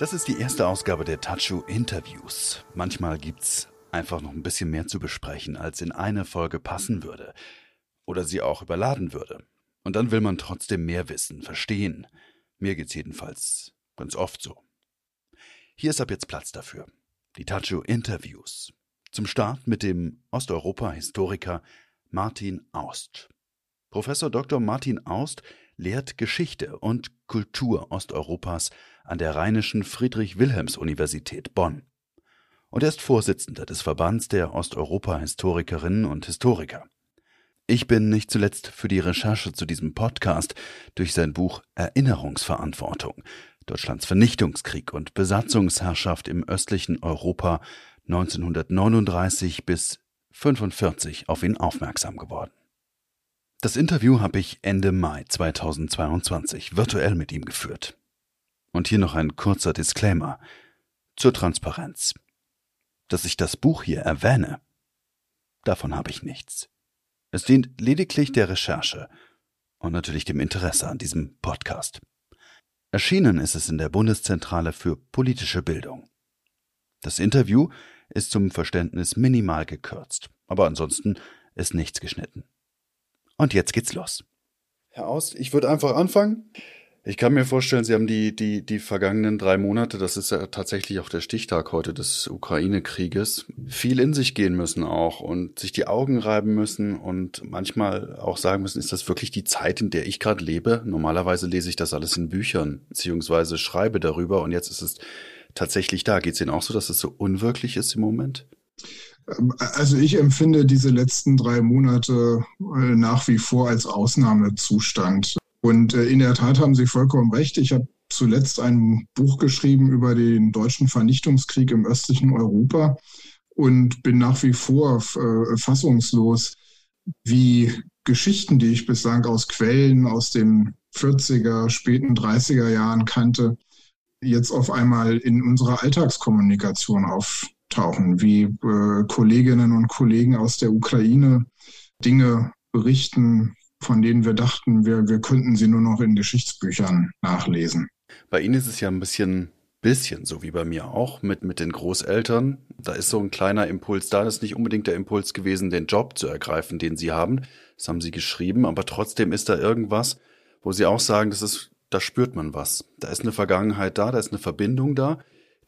Das ist die erste Ausgabe der Tachu Interviews. Manchmal gibt's einfach noch ein bisschen mehr zu besprechen, als in eine Folge passen würde. Oder sie auch überladen würde. Und dann will man trotzdem mehr wissen, verstehen. Mir geht's jedenfalls ganz oft so. Hier ist ab jetzt Platz dafür. Die Tachu Interviews. Zum Start mit dem Osteuropa-Historiker Martin Aust. Professor Dr. Martin Aust lehrt Geschichte und Kultur Osteuropas an der Rheinischen Friedrich-Wilhelms-Universität Bonn. Und er ist Vorsitzender des Verbands der Osteuropa-Historikerinnen und Historiker. Ich bin nicht zuletzt für die Recherche zu diesem Podcast durch sein Buch Erinnerungsverantwortung Deutschlands Vernichtungskrieg und Besatzungsherrschaft im östlichen Europa 1939 bis 1945 auf ihn aufmerksam geworden. Das Interview habe ich Ende Mai 2022 virtuell mit ihm geführt. Und hier noch ein kurzer Disclaimer zur Transparenz. Dass ich das Buch hier erwähne, davon habe ich nichts. Es dient lediglich der Recherche und natürlich dem Interesse an diesem Podcast. Erschienen ist es in der Bundeszentrale für politische Bildung. Das Interview ist zum Verständnis minimal gekürzt, aber ansonsten ist nichts geschnitten. Und jetzt geht's los. Herr Aust, ich würde einfach anfangen. Ich kann mir vorstellen, Sie haben die, die, die vergangenen drei Monate, das ist ja tatsächlich auch der Stichtag heute des Ukraine-Krieges, viel in sich gehen müssen auch und sich die Augen reiben müssen und manchmal auch sagen müssen, ist das wirklich die Zeit, in der ich gerade lebe? Normalerweise lese ich das alles in Büchern, beziehungsweise schreibe darüber und jetzt ist es tatsächlich da. Geht es Ihnen auch so, dass es so unwirklich ist im Moment? Also ich empfinde diese letzten drei Monate äh, nach wie vor als Ausnahmezustand. Und äh, in der Tat haben Sie vollkommen recht. Ich habe zuletzt ein Buch geschrieben über den deutschen Vernichtungskrieg im östlichen Europa und bin nach wie vor äh, fassungslos, wie Geschichten, die ich bislang aus Quellen aus den 40er, späten 30er Jahren kannte, jetzt auf einmal in unserer Alltagskommunikation auf, auftauchen, wie äh, Kolleginnen und Kollegen aus der Ukraine Dinge berichten, von denen wir dachten, wir, wir könnten sie nur noch in Geschichtsbüchern nachlesen. Bei Ihnen ist es ja ein bisschen, bisschen so wie bei mir auch mit, mit den Großeltern. Da ist so ein kleiner Impuls da. Das ist nicht unbedingt der Impuls gewesen, den Job zu ergreifen, den Sie haben. Das haben Sie geschrieben. Aber trotzdem ist da irgendwas, wo Sie auch sagen, das ist, da spürt man was. Da ist eine Vergangenheit da, da ist eine Verbindung da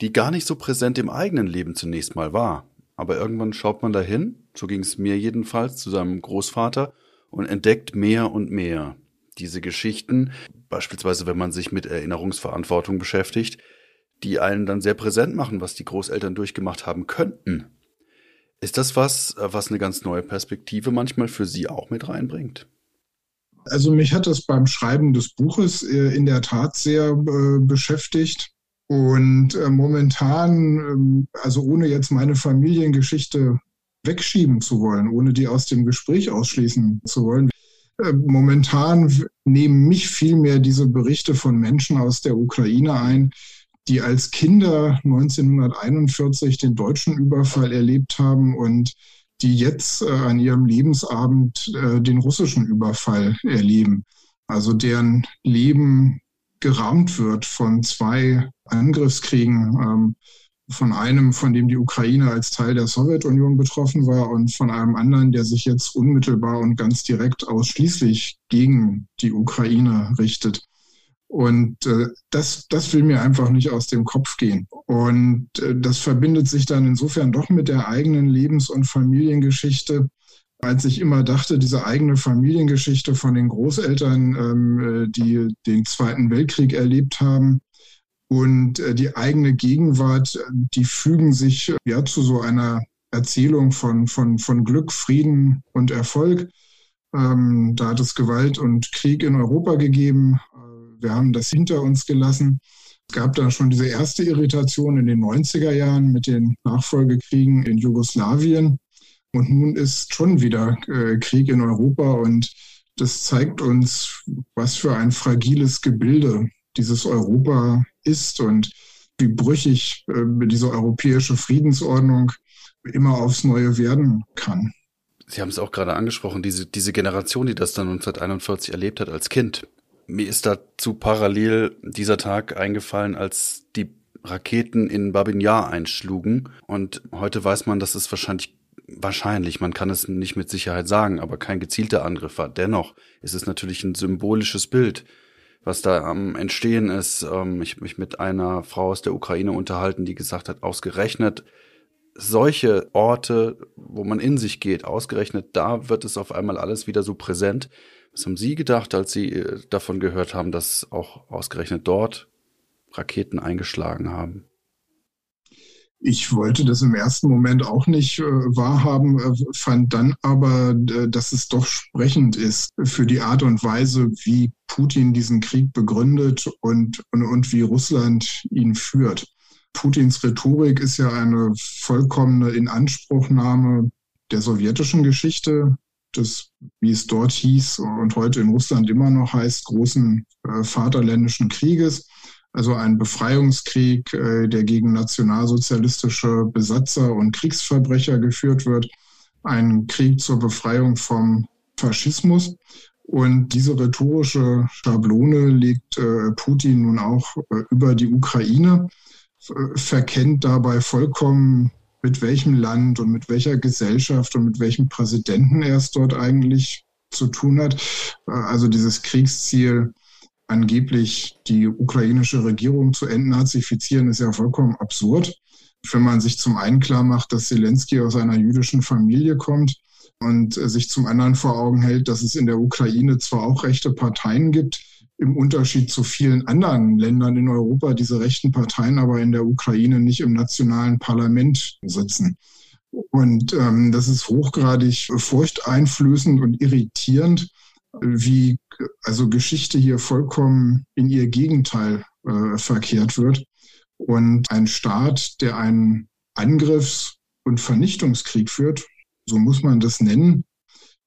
die gar nicht so präsent im eigenen Leben zunächst mal war. Aber irgendwann schaut man dahin, so ging es mir jedenfalls, zu seinem Großvater, und entdeckt mehr und mehr diese Geschichten, beispielsweise wenn man sich mit Erinnerungsverantwortung beschäftigt, die einen dann sehr präsent machen, was die Großeltern durchgemacht haben könnten. Ist das was, was eine ganz neue Perspektive manchmal für Sie auch mit reinbringt? Also mich hat das beim Schreiben des Buches äh, in der Tat sehr äh, beschäftigt. Und äh, momentan, ähm, also ohne jetzt meine Familiengeschichte wegschieben zu wollen, ohne die aus dem Gespräch ausschließen zu wollen, äh, momentan nehmen mich vielmehr diese Berichte von Menschen aus der Ukraine ein, die als Kinder 1941 den deutschen Überfall erlebt haben und die jetzt äh, an ihrem Lebensabend äh, den russischen Überfall erleben. Also deren Leben gerahmt wird von zwei Angriffskriegen. Ähm, von einem, von dem die Ukraine als Teil der Sowjetunion betroffen war und von einem anderen, der sich jetzt unmittelbar und ganz direkt ausschließlich gegen die Ukraine richtet. Und äh, das, das will mir einfach nicht aus dem Kopf gehen. Und äh, das verbindet sich dann insofern doch mit der eigenen Lebens- und Familiengeschichte, als ich immer dachte, diese eigene Familiengeschichte von den Großeltern, ähm, äh, die den Zweiten Weltkrieg erlebt haben und äh, die eigene Gegenwart, die fügen sich ja zu so einer Erzählung von, von, von Glück, Frieden und Erfolg. Ähm, da hat es Gewalt und Krieg in Europa gegeben. Äh, wir haben das hinter uns gelassen. Es gab da schon diese erste Irritation in den 90er Jahren mit den Nachfolgekriegen in Jugoslawien. Und nun ist schon wieder äh, Krieg in Europa und das zeigt uns, was für ein fragiles Gebilde dieses Europa ist und wie brüchig äh, diese europäische Friedensordnung immer aufs Neue werden kann. Sie haben es auch gerade angesprochen, diese, diese Generation, die das dann 1941 erlebt hat als Kind. Mir ist dazu parallel dieser Tag eingefallen, als die Raketen in Babin Yar einschlugen. Und heute weiß man, dass es wahrscheinlich wahrscheinlich, man kann es nicht mit Sicherheit sagen, aber kein gezielter Angriff war. Dennoch ist es natürlich ein symbolisches Bild, was da am Entstehen ist. Ähm, ich habe mich mit einer Frau aus der Ukraine unterhalten, die gesagt hat, ausgerechnet solche Orte, wo man in sich geht, ausgerechnet da wird es auf einmal alles wieder so präsent. Was haben Sie gedacht, als Sie äh, davon gehört haben, dass auch ausgerechnet dort Raketen eingeschlagen haben? Ich wollte das im ersten Moment auch nicht äh, wahrhaben, äh, fand dann aber, äh, dass es doch sprechend ist für die Art und Weise, wie Putin diesen Krieg begründet und, und, und wie Russland ihn führt. Putins Rhetorik ist ja eine vollkommene Inanspruchnahme der sowjetischen Geschichte, des, wie es dort hieß und heute in Russland immer noch heißt, großen äh, Vaterländischen Krieges also ein Befreiungskrieg, äh, der gegen nationalsozialistische Besatzer und Kriegsverbrecher geführt wird, ein Krieg zur Befreiung vom Faschismus. Und diese rhetorische Schablone legt äh, Putin nun auch äh, über die Ukraine, verkennt dabei vollkommen, mit welchem Land und mit welcher Gesellschaft und mit welchem Präsidenten er es dort eigentlich zu tun hat. Also dieses Kriegsziel angeblich die ukrainische Regierung zu entnazifizieren, ist ja vollkommen absurd. Wenn man sich zum einen klar macht, dass Zelensky aus einer jüdischen Familie kommt und sich zum anderen vor Augen hält, dass es in der Ukraine zwar auch rechte Parteien gibt, im Unterschied zu vielen anderen Ländern in Europa diese rechten Parteien aber in der Ukraine nicht im nationalen Parlament sitzen. Und ähm, das ist hochgradig furchteinflößend und irritierend, wie also Geschichte hier vollkommen in ihr Gegenteil äh, verkehrt wird. Und ein Staat, der einen Angriffs- und Vernichtungskrieg führt, so muss man das nennen,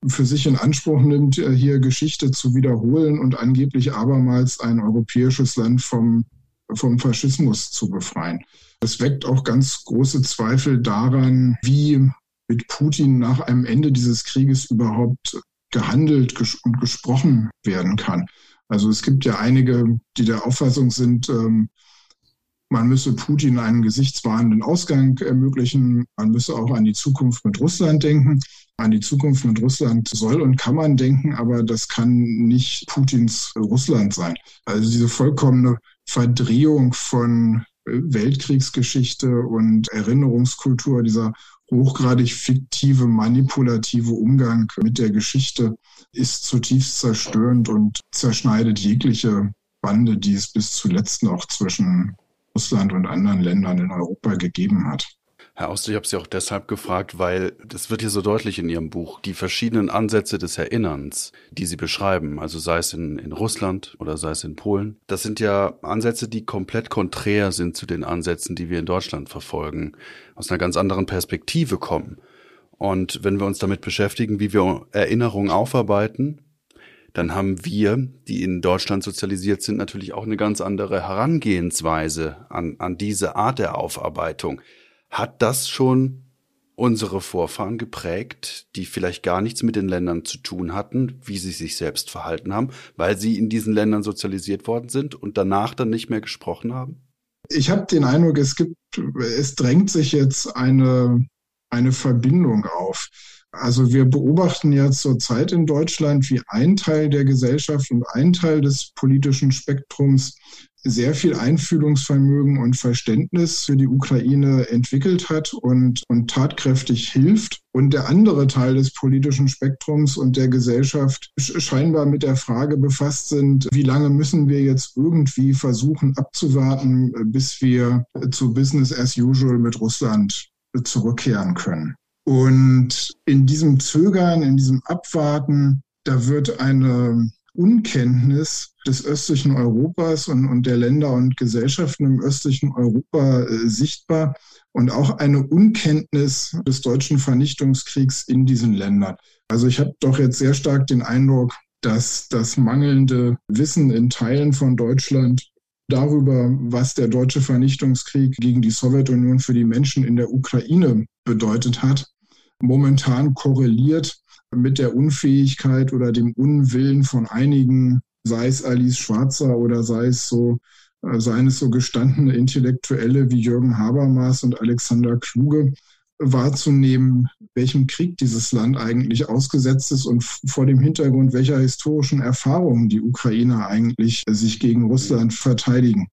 für sich in Anspruch nimmt, äh, hier Geschichte zu wiederholen und angeblich abermals ein europäisches Land vom, vom Faschismus zu befreien. Das weckt auch ganz große Zweifel daran, wie mit Putin nach einem Ende dieses Krieges überhaupt gehandelt und gesprochen werden kann. Also es gibt ja einige, die der Auffassung sind, ähm, man müsse Putin einen gesichtswahrenden Ausgang ermöglichen. Man müsse auch an die Zukunft mit Russland denken. An die Zukunft mit Russland soll und kann man denken, aber das kann nicht Putins Russland sein. Also diese vollkommene Verdrehung von Weltkriegsgeschichte und Erinnerungskultur, dieser hochgradig fiktive, manipulative Umgang mit der Geschichte ist zutiefst zerstörend und zerschneidet jegliche Bande, die es bis zuletzt noch zwischen Russland und anderen Ländern in Europa gegeben hat. Herr Auster, ich habe Sie auch deshalb gefragt, weil das wird hier so deutlich in Ihrem Buch, die verschiedenen Ansätze des Erinnerns, die Sie beschreiben, also sei es in, in Russland oder sei es in Polen, das sind ja Ansätze, die komplett konträr sind zu den Ansätzen, die wir in Deutschland verfolgen, aus einer ganz anderen Perspektive kommen. Und wenn wir uns damit beschäftigen, wie wir Erinnerungen aufarbeiten, dann haben wir, die in Deutschland sozialisiert sind, natürlich auch eine ganz andere Herangehensweise an, an diese Art der Aufarbeitung. Hat das schon unsere Vorfahren geprägt, die vielleicht gar nichts mit den Ländern zu tun hatten, wie sie sich selbst verhalten haben, weil sie in diesen Ländern sozialisiert worden sind und danach dann nicht mehr gesprochen haben? Ich habe den Eindruck, es gibt, es drängt sich jetzt eine, eine Verbindung auf. Also wir beobachten ja zurzeit in Deutschland, wie ein Teil der Gesellschaft und ein Teil des politischen Spektrums sehr viel Einfühlungsvermögen und Verständnis für die Ukraine entwickelt hat und, und tatkräftig hilft. Und der andere Teil des politischen Spektrums und der Gesellschaft scheinbar mit der Frage befasst sind, wie lange müssen wir jetzt irgendwie versuchen abzuwarten, bis wir zu Business as usual mit Russland zurückkehren können. Und in diesem Zögern, in diesem Abwarten, da wird eine Unkenntnis des östlichen Europas und, und der Länder und Gesellschaften im östlichen Europa äh, sichtbar und auch eine Unkenntnis des deutschen Vernichtungskriegs in diesen Ländern. Also ich habe doch jetzt sehr stark den Eindruck, dass das mangelnde Wissen in Teilen von Deutschland darüber, was der deutsche Vernichtungskrieg gegen die Sowjetunion für die Menschen in der Ukraine bedeutet hat, momentan korreliert mit der Unfähigkeit oder dem Unwillen von einigen, sei es Alice Schwarzer oder sei es so äh, seien es so gestandene Intellektuelle wie Jürgen Habermas und Alexander Kluge, wahrzunehmen, welchem Krieg dieses Land eigentlich ausgesetzt ist und vor dem Hintergrund welcher historischen Erfahrungen die Ukrainer eigentlich sich gegen Russland verteidigen.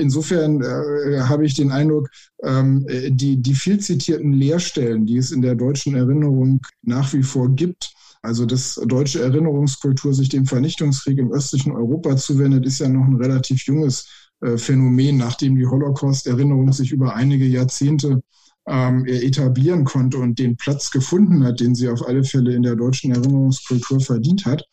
Insofern äh, habe ich den Eindruck, ähm, die, die viel zitierten Leerstellen, die es in der deutschen Erinnerung nach wie vor gibt, also dass deutsche Erinnerungskultur sich dem Vernichtungskrieg im östlichen Europa zuwendet, ist ja noch ein relativ junges äh, Phänomen, nachdem die Holocaust-Erinnerung sich über einige Jahrzehnte ähm, etablieren konnte und den Platz gefunden hat, den sie auf alle Fälle in der deutschen Erinnerungskultur verdient hat.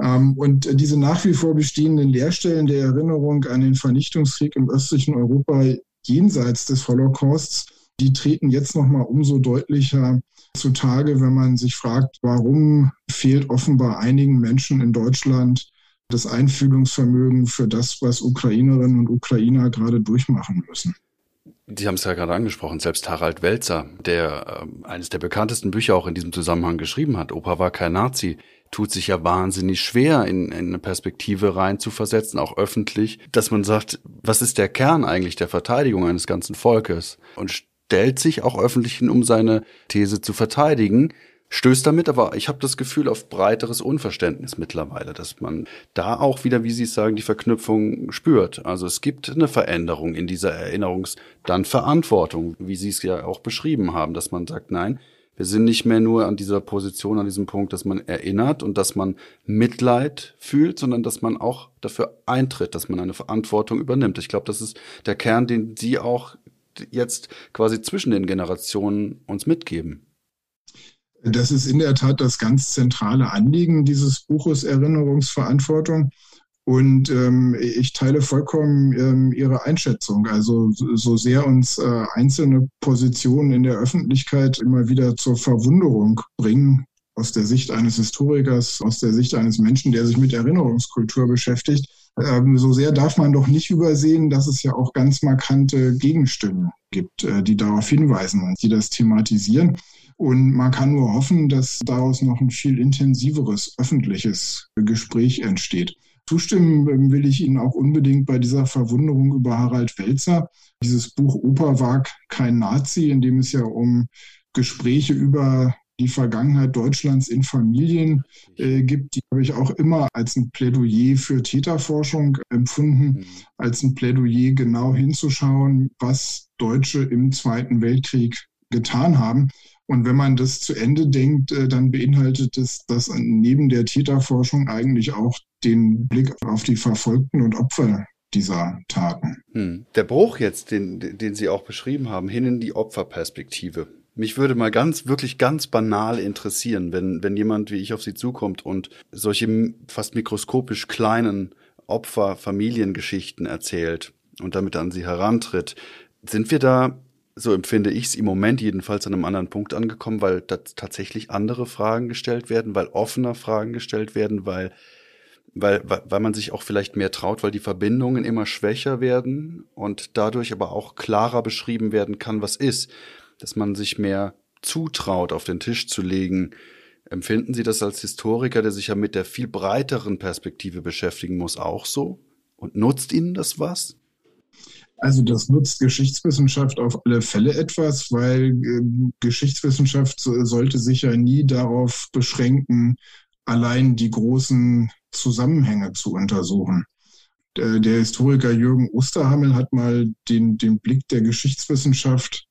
Ähm, und diese nach wie vor bestehenden Leerstellen der Erinnerung an den Vernichtungskrieg im östlichen Europa jenseits des Holocausts, die treten jetzt nochmal umso deutlicher zutage, wenn man sich fragt, warum fehlt offenbar einigen Menschen in Deutschland das Einfühlungsvermögen für das, was Ukrainerinnen und Ukrainer gerade durchmachen müssen. Sie haben es ja gerade angesprochen, selbst Harald Welzer, der äh, eines der bekanntesten Bücher auch in diesem Zusammenhang geschrieben hat, Opa war kein Nazi, tut sich ja wahnsinnig schwer, in, in eine Perspektive rein zu versetzen, auch öffentlich, dass man sagt, was ist der Kern eigentlich der Verteidigung eines ganzen Volkes? Und stellt sich auch öffentlich hin, um seine These zu verteidigen, stößt damit aber, ich habe das Gefühl, auf breiteres Unverständnis mittlerweile, dass man da auch wieder, wie Sie es sagen, die Verknüpfung spürt. Also es gibt eine Veränderung in dieser Erinnerungs-, dann Verantwortung, wie Sie es ja auch beschrieben haben, dass man sagt, nein, wir sind nicht mehr nur an dieser Position, an diesem Punkt, dass man erinnert und dass man Mitleid fühlt, sondern dass man auch dafür eintritt, dass man eine Verantwortung übernimmt. Ich glaube, das ist der Kern, den Sie auch jetzt quasi zwischen den Generationen uns mitgeben. Das ist in der Tat das ganz zentrale Anliegen dieses Buches Erinnerungsverantwortung. Und ähm, ich teile vollkommen ähm, Ihre Einschätzung. Also so sehr uns äh, einzelne Positionen in der Öffentlichkeit immer wieder zur Verwunderung bringen, aus der Sicht eines Historikers, aus der Sicht eines Menschen, der sich mit Erinnerungskultur beschäftigt, ähm, so sehr darf man doch nicht übersehen, dass es ja auch ganz markante Gegenstimmen gibt, äh, die darauf hinweisen und die das thematisieren. Und man kann nur hoffen, dass daraus noch ein viel intensiveres öffentliches Gespräch entsteht. Zustimmen ähm, will ich Ihnen auch unbedingt bei dieser Verwunderung über Harald Welzer. Dieses Buch Opa war kein Nazi, in dem es ja um Gespräche über die Vergangenheit Deutschlands in Familien äh, gibt, die habe ich auch immer als ein Plädoyer für Täterforschung empfunden, mhm. als ein Plädoyer genau hinzuschauen, was Deutsche im Zweiten Weltkrieg getan haben. Und wenn man das zu Ende denkt, äh, dann beinhaltet es das neben der Täterforschung eigentlich auch den Blick auf die Verfolgten und Opfer dieser Taten. Hm. Der Bruch jetzt, den, den Sie auch beschrieben haben, hin in die Opferperspektive. Mich würde mal ganz, wirklich ganz banal interessieren, wenn, wenn jemand wie ich auf Sie zukommt und solche fast mikroskopisch kleinen Opfer-Familiengeschichten erzählt und damit an Sie herantritt. Sind wir da so empfinde ich es im Moment jedenfalls an einem anderen Punkt angekommen, weil da tatsächlich andere Fragen gestellt werden, weil offener Fragen gestellt werden, weil, weil, weil man sich auch vielleicht mehr traut, weil die Verbindungen immer schwächer werden und dadurch aber auch klarer beschrieben werden kann, was ist, dass man sich mehr zutraut, auf den Tisch zu legen. Empfinden Sie das als Historiker, der sich ja mit der viel breiteren Perspektive beschäftigen muss, auch so? Und nutzt Ihnen das was? Also das nutzt Geschichtswissenschaft auf alle Fälle etwas, weil äh, Geschichtswissenschaft sollte sich ja nie darauf beschränken, allein die großen Zusammenhänge zu untersuchen. Der, der Historiker Jürgen Osterhammel hat mal den, den Blick der Geschichtswissenschaft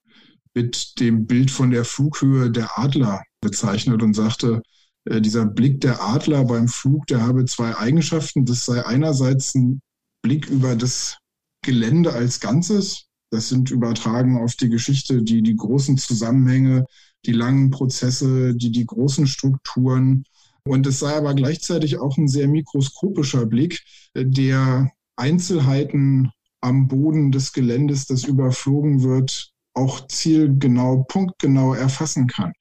mit dem Bild von der Flughöhe der Adler bezeichnet und sagte, äh, dieser Blick der Adler beim Flug, der habe zwei Eigenschaften. Das sei einerseits ein Blick über das Gelände als Ganzes. Das sind übertragen auf die Geschichte, die, die großen Zusammenhänge, die langen Prozesse, die, die großen Strukturen. Und es sei aber gleichzeitig auch ein sehr mikroskopischer Blick, der Einzelheiten am Boden des Geländes, das überflogen wird, auch zielgenau, punktgenau erfassen kann.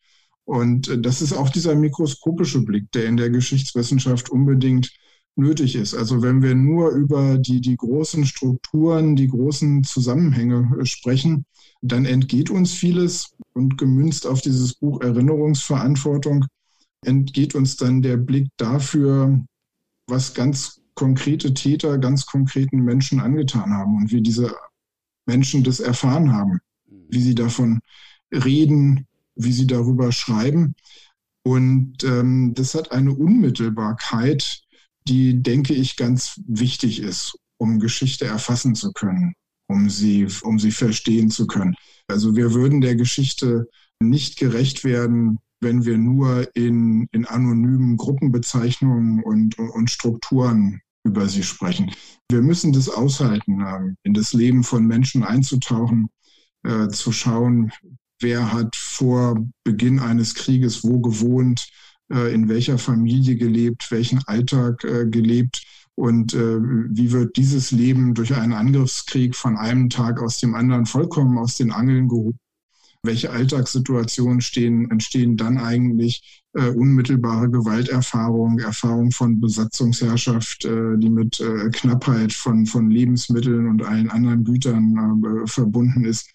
Und das ist auch dieser mikroskopische Blick, der in der Geschichtswissenschaft unbedingt nötig ist. Also wenn wir nur über die, die großen Strukturen, die großen Zusammenhänge äh, sprechen, dann entgeht uns vieles und gemünzt auf dieses Buch Erinnerungsverantwortung entgeht uns dann der Blick dafür, was ganz konkrete Täter ganz konkreten Menschen angetan haben und wie diese Menschen das erfahren haben, wie sie davon reden, wie sie darüber schreiben. Und ähm, das hat eine Unmittelbarkeit, die, denke ich, ganz wichtig ist, um Geschichte erfassen zu können, um sie, um sie verstehen zu können. Also wir würden der Geschichte nicht gerecht werden, wenn wir nur in, in anonymen Gruppenbezeichnungen und, und Strukturen über sie sprechen. Wir müssen das aushalten, in das Leben von Menschen einzutauchen, äh, zu schauen, wer hat vor Beginn eines Krieges wo gewohnt, in welcher Familie gelebt, welchen Alltag äh, gelebt und äh, wie wird dieses Leben durch einen Angriffskrieg von einem Tag aus dem anderen vollkommen aus den Angeln gehoben. Welche Alltagssituationen stehen, entstehen dann eigentlich? Äh, unmittelbare Gewalterfahrung, Erfahrung von Besatzungsherrschaft, äh, die mit äh, Knappheit von, von Lebensmitteln und allen anderen Gütern äh, verbunden ist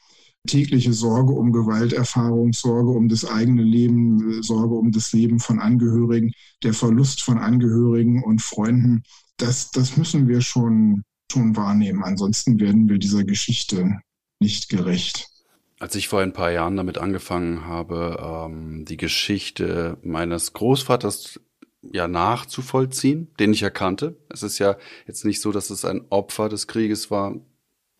tägliche Sorge um Gewalterfahrung, Sorge um das eigene Leben, Sorge um das Leben von Angehörigen, der Verlust von Angehörigen und Freunden, das, das müssen wir schon, schon wahrnehmen. Ansonsten werden wir dieser Geschichte nicht gerecht. Als ich vor ein paar Jahren damit angefangen habe, ähm, die Geschichte meines Großvaters ja nachzuvollziehen, den ich erkannte. Es ist ja jetzt nicht so, dass es ein Opfer des Krieges war,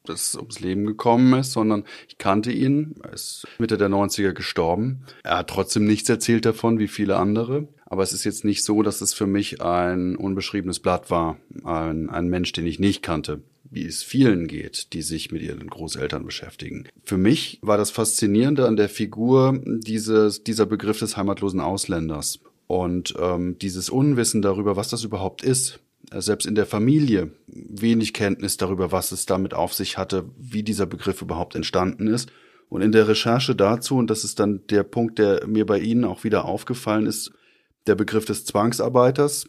das ums Leben gekommen ist, sondern ich kannte ihn. Er ist Mitte der 90er gestorben. Er hat trotzdem nichts erzählt davon, wie viele andere. Aber es ist jetzt nicht so, dass es für mich ein unbeschriebenes Blatt war. Ein, ein Mensch, den ich nicht kannte wie es vielen geht, die sich mit ihren Großeltern beschäftigen. Für mich war das Faszinierende an der Figur dieses, dieser Begriff des heimatlosen Ausländers und ähm, dieses Unwissen darüber, was das überhaupt ist. Äh, selbst in der Familie wenig Kenntnis darüber, was es damit auf sich hatte, wie dieser Begriff überhaupt entstanden ist. Und in der Recherche dazu, und das ist dann der Punkt, der mir bei Ihnen auch wieder aufgefallen ist, der Begriff des Zwangsarbeiters,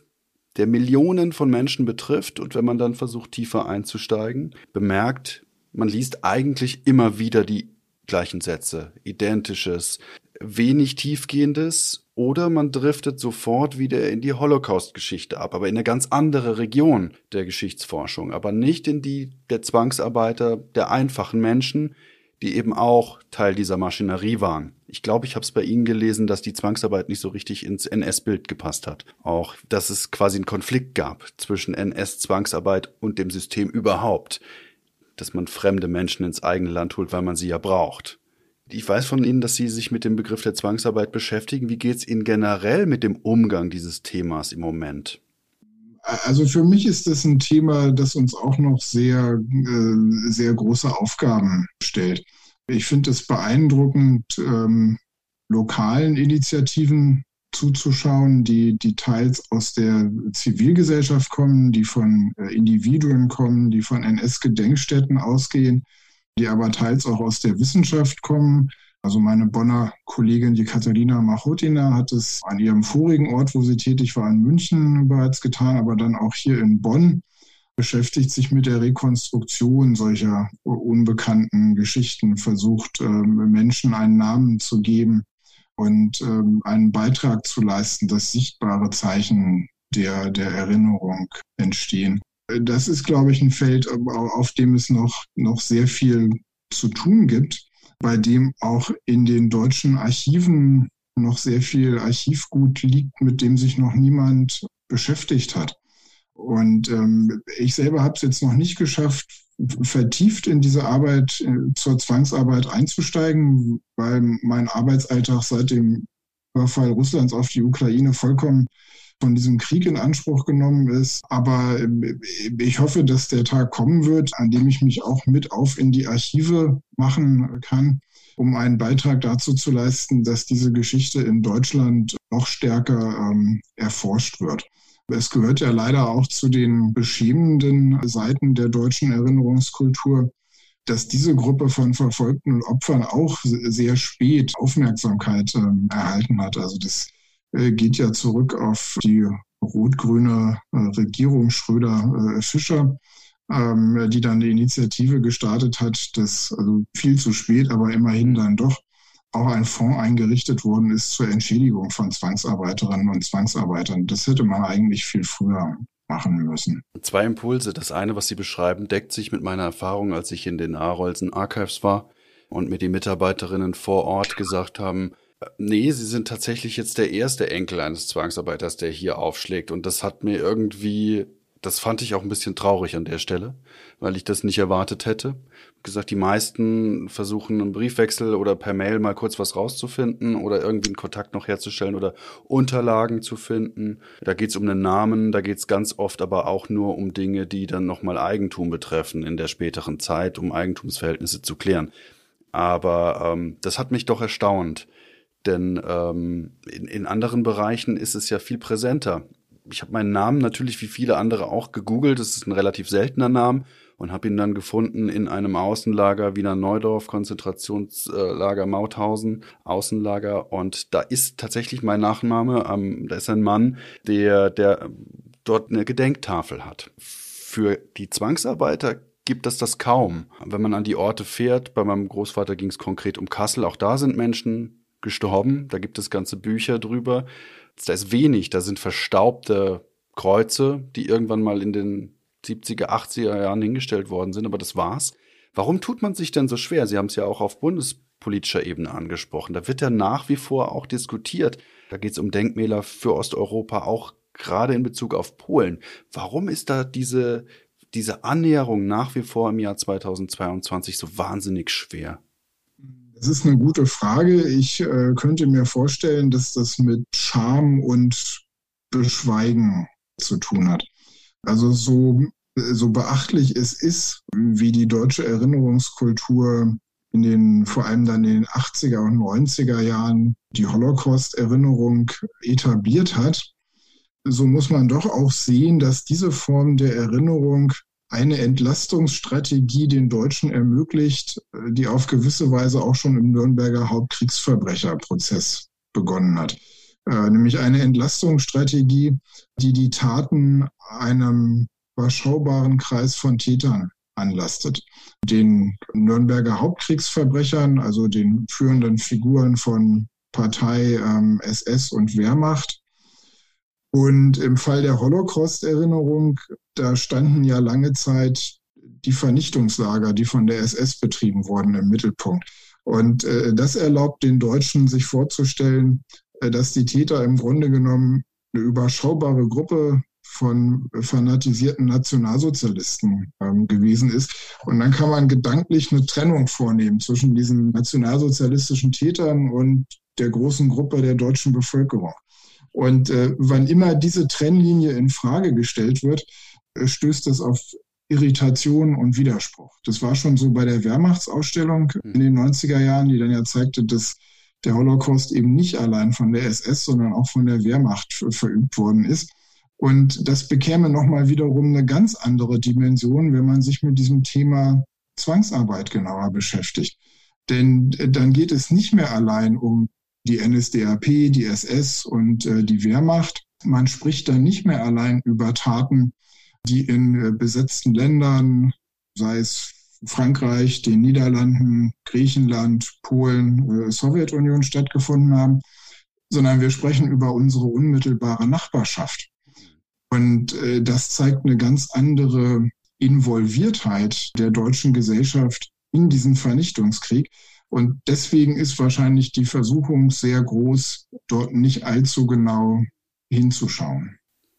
der Millionen von Menschen betrifft. Und wenn man dann versucht, tiefer einzusteigen, bemerkt, man liest eigentlich immer wieder die gleichen Sätze, identisches, wenig tiefgehendes oder man driftet sofort wieder in die Holocaust-Geschichte ab, aber in eine ganz andere Region der Geschichtsforschung, aber nicht in die der Zwangsarbeiter, der einfachen Menschen, die eben auch Teil dieser Maschinerie waren. Ich glaube, ich habe es bei Ihnen gelesen, dass die Zwangsarbeit nicht so richtig ins NS-Bild gepasst hat. Auch, dass es quasi einen Konflikt gab zwischen NS-Zwangsarbeit und dem System überhaupt. Dass man fremde Menschen ins eigene Land holt, weil man sie ja braucht. Ich weiß von Ihnen, dass Sie sich mit dem Begriff der Zwangsarbeit beschäftigen. Wie geht es Ihnen generell mit dem Umgang dieses Themas im Moment? Also für mich ist das ein Thema, das uns auch noch sehr, äh, sehr große Aufgaben stellt. Ich finde es beeindruckend, ähm, lokalen Initiativen zuzuschauen, die, die teils aus der Zivilgesellschaft kommen, die von äh, Individuen kommen, die von NS-Gedenkstätten ausgehen die aber teils auch aus der Wissenschaft kommen. Also meine Bonner Kollegin, die Katharina Machotina, hat es an ihrem vorigen Ort, wo sie tätig war, in München bereits getan, aber dann auch hier in Bonn beschäftigt sich mit der Rekonstruktion solcher unbekannten Geschichten, versucht ähm, Menschen einen Namen zu geben und ähm, einen Beitrag zu leisten, dass sichtbare Zeichen der, der Erinnerung entstehen. Das ist, glaube ich, ein Feld, auf dem es noch, noch sehr viel zu tun gibt, bei dem auch in den deutschen Archiven noch sehr viel Archivgut liegt, mit dem sich noch niemand beschäftigt hat. Und ähm, ich selber habe es jetzt noch nicht geschafft, vertieft in diese Arbeit äh, zur Zwangsarbeit einzusteigen, weil mein Arbeitsalltag seit dem Überfall Russlands auf die Ukraine vollkommen von diesem Krieg in Anspruch genommen ist. Aber ähm, ich hoffe, dass der Tag kommen wird, an dem ich mich auch mit auf in die Archive machen kann, um einen Beitrag dazu zu leisten, dass diese Geschichte in Deutschland noch stärker ähm, erforscht wird. Es gehört ja leider auch zu den beschämenden Seiten der deutschen Erinnerungskultur, dass diese Gruppe von verfolgten Opfern auch sehr spät Aufmerksamkeit äh, erhalten hat. Also das geht ja zurück auf die rot-grüne äh, Regierung Schröder-Fischer, ähm, die dann die Initiative gestartet hat, das also viel zu spät, aber immerhin dann doch auch ein Fonds eingerichtet worden ist zur Entschädigung von Zwangsarbeiterinnen und Zwangsarbeitern. Das hätte man eigentlich viel früher machen müssen. Zwei Impulse. Das eine, was Sie beschreiben, deckt sich mit meiner Erfahrung, als ich in den Arolsen Archives war und mir die Mitarbeiterinnen vor Ort gesagt haben, äh, nee, sie sind tatsächlich jetzt der erste Enkel eines Zwangsarbeiters, der hier aufschlägt. Und das hat mir irgendwie das fand ich auch ein bisschen traurig an der Stelle, weil ich das nicht erwartet hätte. Wie gesagt, die meisten versuchen einen Briefwechsel oder per Mail mal kurz was rauszufinden oder irgendwie einen Kontakt noch herzustellen oder Unterlagen zu finden. Da geht es um einen Namen, da geht es ganz oft aber auch nur um Dinge, die dann nochmal Eigentum betreffen in der späteren Zeit, um Eigentumsverhältnisse zu klären. Aber ähm, das hat mich doch erstaunt. Denn ähm, in, in anderen Bereichen ist es ja viel präsenter ich habe meinen Namen natürlich wie viele andere auch gegoogelt. Das ist ein relativ seltener Name und habe ihn dann gefunden in einem Außenlager Wiener Neudorf, Konzentrationslager Mauthausen, Außenlager. Und da ist tatsächlich mein Nachname. Ähm, da ist ein Mann, der, der dort eine Gedenktafel hat. Für die Zwangsarbeiter gibt es das kaum. Wenn man an die Orte fährt, bei meinem Großvater ging es konkret um Kassel, auch da sind Menschen gestorben, da gibt es ganze Bücher drüber da ist wenig, da sind verstaubte Kreuze, die irgendwann mal in den 70er, 80er Jahren hingestellt worden sind, aber das war's. Warum tut man sich denn so schwer? Sie haben es ja auch auf bundespolitischer Ebene angesprochen. Da wird ja nach wie vor auch diskutiert. Da geht es um Denkmäler für Osteuropa, auch gerade in Bezug auf Polen. Warum ist da diese, diese Annäherung nach wie vor im Jahr 2022 so wahnsinnig schwer? Das ist eine gute Frage. Ich äh, könnte mir vorstellen, dass das mit Scham und Beschweigen zu tun hat. Also so, so beachtlich es ist, wie die deutsche Erinnerungskultur in den, vor allem dann in den 80er und 90er Jahren die Holocaust-Erinnerung etabliert hat, so muss man doch auch sehen, dass diese Form der Erinnerung eine Entlastungsstrategie den Deutschen ermöglicht, die auf gewisse Weise auch schon im Nürnberger Hauptkriegsverbrecherprozess begonnen hat. Äh, nämlich eine Entlastungsstrategie, die die Taten einem überschaubaren Kreis von Tätern anlastet. Den Nürnberger Hauptkriegsverbrechern, also den führenden Figuren von Partei, ähm, SS und Wehrmacht, und im Fall der Holocaust-Erinnerung, da standen ja lange Zeit die Vernichtungslager, die von der SS betrieben wurden, im Mittelpunkt. Und äh, das erlaubt den Deutschen, sich vorzustellen, äh, dass die Täter im Grunde genommen eine überschaubare Gruppe von fanatisierten Nationalsozialisten ähm, gewesen ist. Und dann kann man gedanklich eine Trennung vornehmen zwischen diesen nationalsozialistischen Tätern und der großen Gruppe der deutschen Bevölkerung. Und äh, wann immer diese Trennlinie in Frage gestellt wird, stößt das auf Irritation und Widerspruch. Das war schon so bei der Wehrmachtsausstellung hm. in den 90er Jahren, die dann ja zeigte, dass der Holocaust eben nicht allein von der SS, sondern auch von der Wehrmacht verübt worden ist. Und das bekäme nochmal wiederum eine ganz andere Dimension, wenn man sich mit diesem Thema Zwangsarbeit genauer beschäftigt. Denn äh, dann geht es nicht mehr allein um die NSDAP, die SS und äh, die Wehrmacht. Man spricht dann nicht mehr allein über Taten, die in äh, besetzten Ländern, sei es Frankreich, den Niederlanden, Griechenland, Polen, äh, Sowjetunion stattgefunden haben, sondern wir sprechen über unsere unmittelbare Nachbarschaft. Und äh, das zeigt eine ganz andere Involviertheit der deutschen Gesellschaft in diesen Vernichtungskrieg. Und deswegen ist wahrscheinlich die Versuchung sehr groß, dort nicht allzu genau hinzuschauen.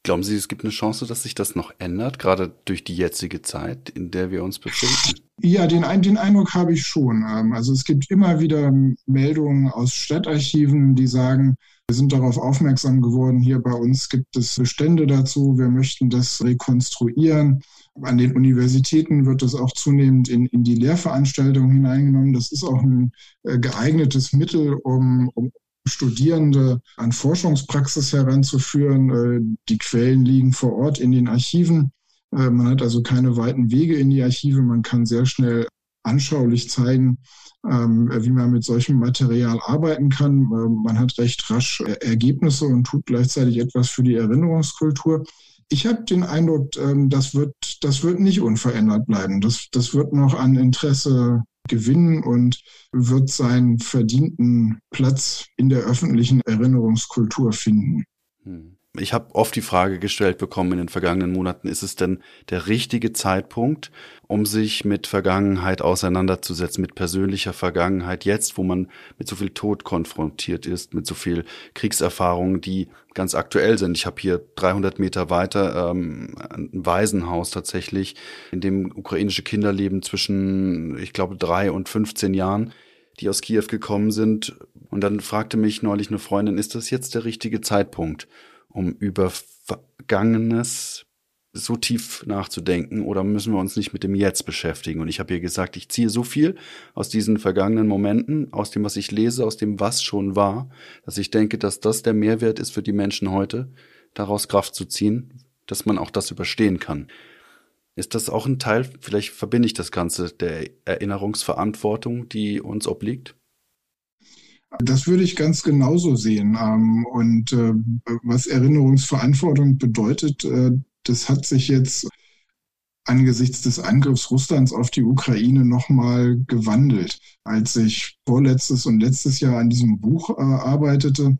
Glauben Sie, es gibt eine Chance, dass sich das noch ändert, gerade durch die jetzige Zeit, in der wir uns befinden? Ja, den, den Eindruck habe ich schon. Ähm, also es gibt immer wieder Meldungen aus Stadtarchiven, die sagen, wir sind darauf aufmerksam geworden, hier bei uns gibt es Bestände dazu, wir möchten das rekonstruieren. An den Universitäten wird das auch zunehmend in, in die Lehrveranstaltungen hineingenommen. Das ist auch ein äh, geeignetes Mittel, um, um Studierende an Forschungspraxis heranzuführen. Äh, die Quellen liegen vor Ort in den Archiven. Äh, man hat also keine weiten Wege in die Archive. Man kann sehr schnell anschaulich zeigen, ähm, wie man mit solchem Material arbeiten kann. Ähm, man hat recht rasch Ergebnisse und tut gleichzeitig etwas für die Erinnerungskultur. Ich habe den Eindruck, ähm, das wird, das wird nicht unverändert bleiben. Das, das wird noch an Interesse gewinnen und wird seinen verdienten Platz in der öffentlichen Erinnerungskultur finden. Hm. Ich habe oft die Frage gestellt bekommen in den vergangenen Monaten, ist es denn der richtige Zeitpunkt, um sich mit Vergangenheit auseinanderzusetzen, mit persönlicher Vergangenheit, jetzt, wo man mit so viel Tod konfrontiert ist, mit so viel Kriegserfahrungen, die ganz aktuell sind. Ich habe hier 300 Meter weiter ähm, ein Waisenhaus tatsächlich, in dem ukrainische Kinder leben zwischen, ich glaube, drei und 15 Jahren die aus Kiew gekommen sind. Und dann fragte mich neulich eine Freundin, ist das jetzt der richtige Zeitpunkt, um über Vergangenes so tief nachzudenken oder müssen wir uns nicht mit dem Jetzt beschäftigen? Und ich habe ihr gesagt, ich ziehe so viel aus diesen vergangenen Momenten, aus dem, was ich lese, aus dem, was schon war, dass ich denke, dass das der Mehrwert ist für die Menschen heute, daraus Kraft zu ziehen, dass man auch das überstehen kann. Ist das auch ein Teil, vielleicht verbinde ich das Ganze, der Erinnerungsverantwortung, die uns obliegt? Das würde ich ganz genauso sehen. Ähm, und äh, was Erinnerungsverantwortung bedeutet, äh, das hat sich jetzt angesichts des Angriffs Russlands auf die Ukraine nochmal gewandelt. Als ich vorletztes und letztes Jahr an diesem Buch äh, arbeitete,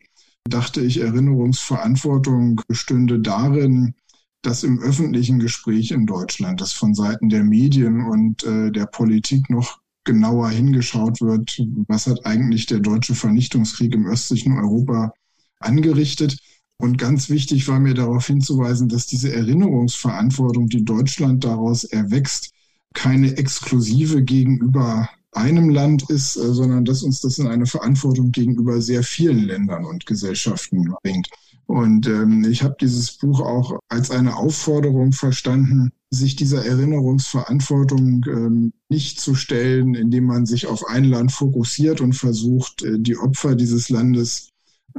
dachte ich, Erinnerungsverantwortung bestünde darin, dass im öffentlichen Gespräch in Deutschland, das von Seiten der Medien und äh, der Politik noch genauer hingeschaut wird, was hat eigentlich der deutsche Vernichtungskrieg im östlichen Europa angerichtet. Und ganz wichtig war mir darauf hinzuweisen, dass diese Erinnerungsverantwortung, die Deutschland daraus erwächst, keine exklusive gegenüber einem Land ist, äh, sondern dass uns das in eine Verantwortung gegenüber sehr vielen Ländern und Gesellschaften bringt. Und ähm, ich habe dieses Buch auch als eine Aufforderung verstanden, sich dieser Erinnerungsverantwortung ähm, nicht zu stellen, indem man sich auf ein Land fokussiert und versucht, äh, die Opfer dieses Landes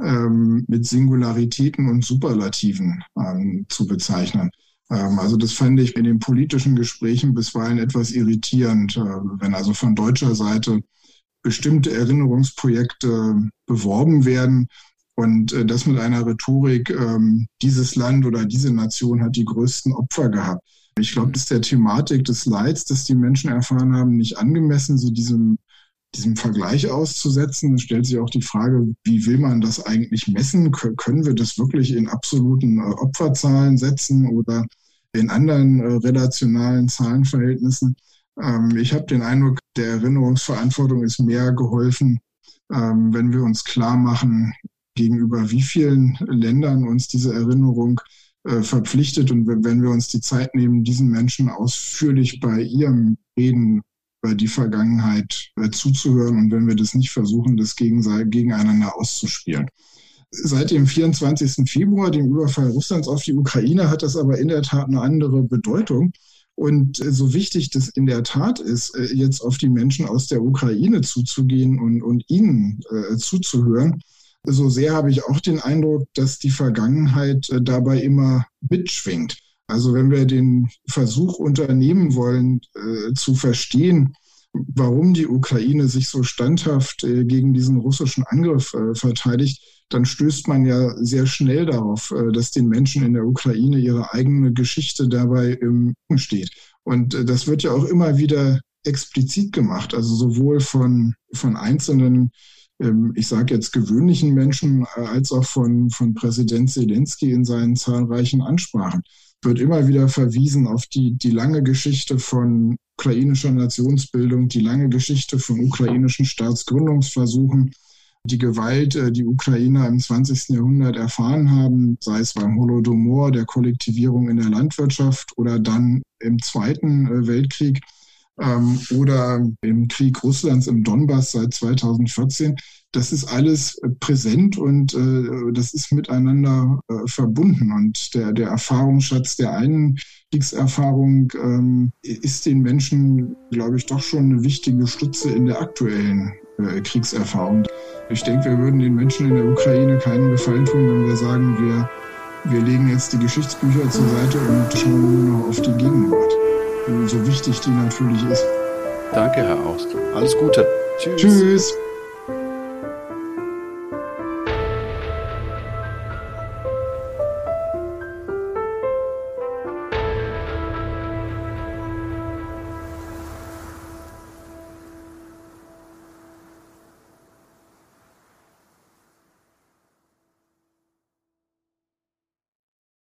ähm, mit Singularitäten und Superlativen ähm, zu bezeichnen. Ähm, also das fand ich in den politischen Gesprächen bisweilen etwas irritierend, äh, wenn also von deutscher Seite bestimmte Erinnerungsprojekte beworben werden, und äh, das mit einer Rhetorik, ähm, dieses Land oder diese Nation hat die größten Opfer gehabt. Ich glaube, das ist der Thematik des Leids, das die Menschen erfahren haben, nicht angemessen, so diesem, diesem Vergleich auszusetzen. Es stellt sich auch die Frage, wie will man das eigentlich messen? Können wir das wirklich in absoluten äh, Opferzahlen setzen oder in anderen äh, relationalen Zahlenverhältnissen? Ähm, ich habe den Eindruck, der Erinnerungsverantwortung ist mehr geholfen, ähm, wenn wir uns klar machen, gegenüber wie vielen Ländern uns diese Erinnerung verpflichtet. Und wenn wir uns die Zeit nehmen, diesen Menschen ausführlich bei ihrem Reden über die Vergangenheit äh, zuzuhören und wenn wir das nicht versuchen, das gegeneinander auszuspielen. Seit dem 24. Februar, dem Überfall Russlands auf die Ukraine, hat das aber in der Tat eine andere Bedeutung. Und äh, so wichtig das in der Tat ist, äh, jetzt auf die Menschen aus der Ukraine zuzugehen und, und ihnen äh, zuzuhören, so sehr habe ich auch den Eindruck, dass die Vergangenheit äh, dabei immer mitschwingt. Also wenn wir den Versuch unternehmen wollen, äh, zu verstehen, warum die Ukraine sich so standhaft äh, gegen diesen russischen Angriff äh, verteidigt, dann stößt man ja sehr schnell darauf, äh, dass den Menschen in der Ukraine ihre eigene Geschichte dabei im Rücken steht. Und äh, das wird ja auch immer wieder explizit gemacht, also sowohl von, von einzelnen ähm, ich sage jetzt gewöhnlichen Menschen, äh, als auch von, von Präsident Zelensky in seinen zahlreichen Ansprachen. Wird immer wieder verwiesen auf die, die lange Geschichte von ukrainischer Nationsbildung, die lange Geschichte von ukrainischen Staatsgründungsversuchen, die Gewalt, äh, die Ukrainer im 20. Jahrhundert erfahren haben, sei es beim Holodomor, der Kollektivierung in der Landwirtschaft oder dann im Zweiten äh, Weltkrieg ähm, oder im Krieg Russlands im Donbass seit 2014. Das ist alles äh, präsent und äh, das ist miteinander äh, verbunden. Und der, der Erfahrungsschatz der einen Kriegserfahrung ähm, ist den Menschen, glaube ich, doch schon eine wichtige Stütze in der aktuellen äh, Kriegserfahrung. Ich denke, wir würden den Menschen in der Ukraine keinen Gefallen tun, wenn wir sagen, wir, wir legen jetzt die Geschichtsbücher zur Seite und schauen nur noch auf die Gegenwart so wichtig die natürlich ist. Danke, Herr Aust. Alles Gute. Tschüss. Tschüss.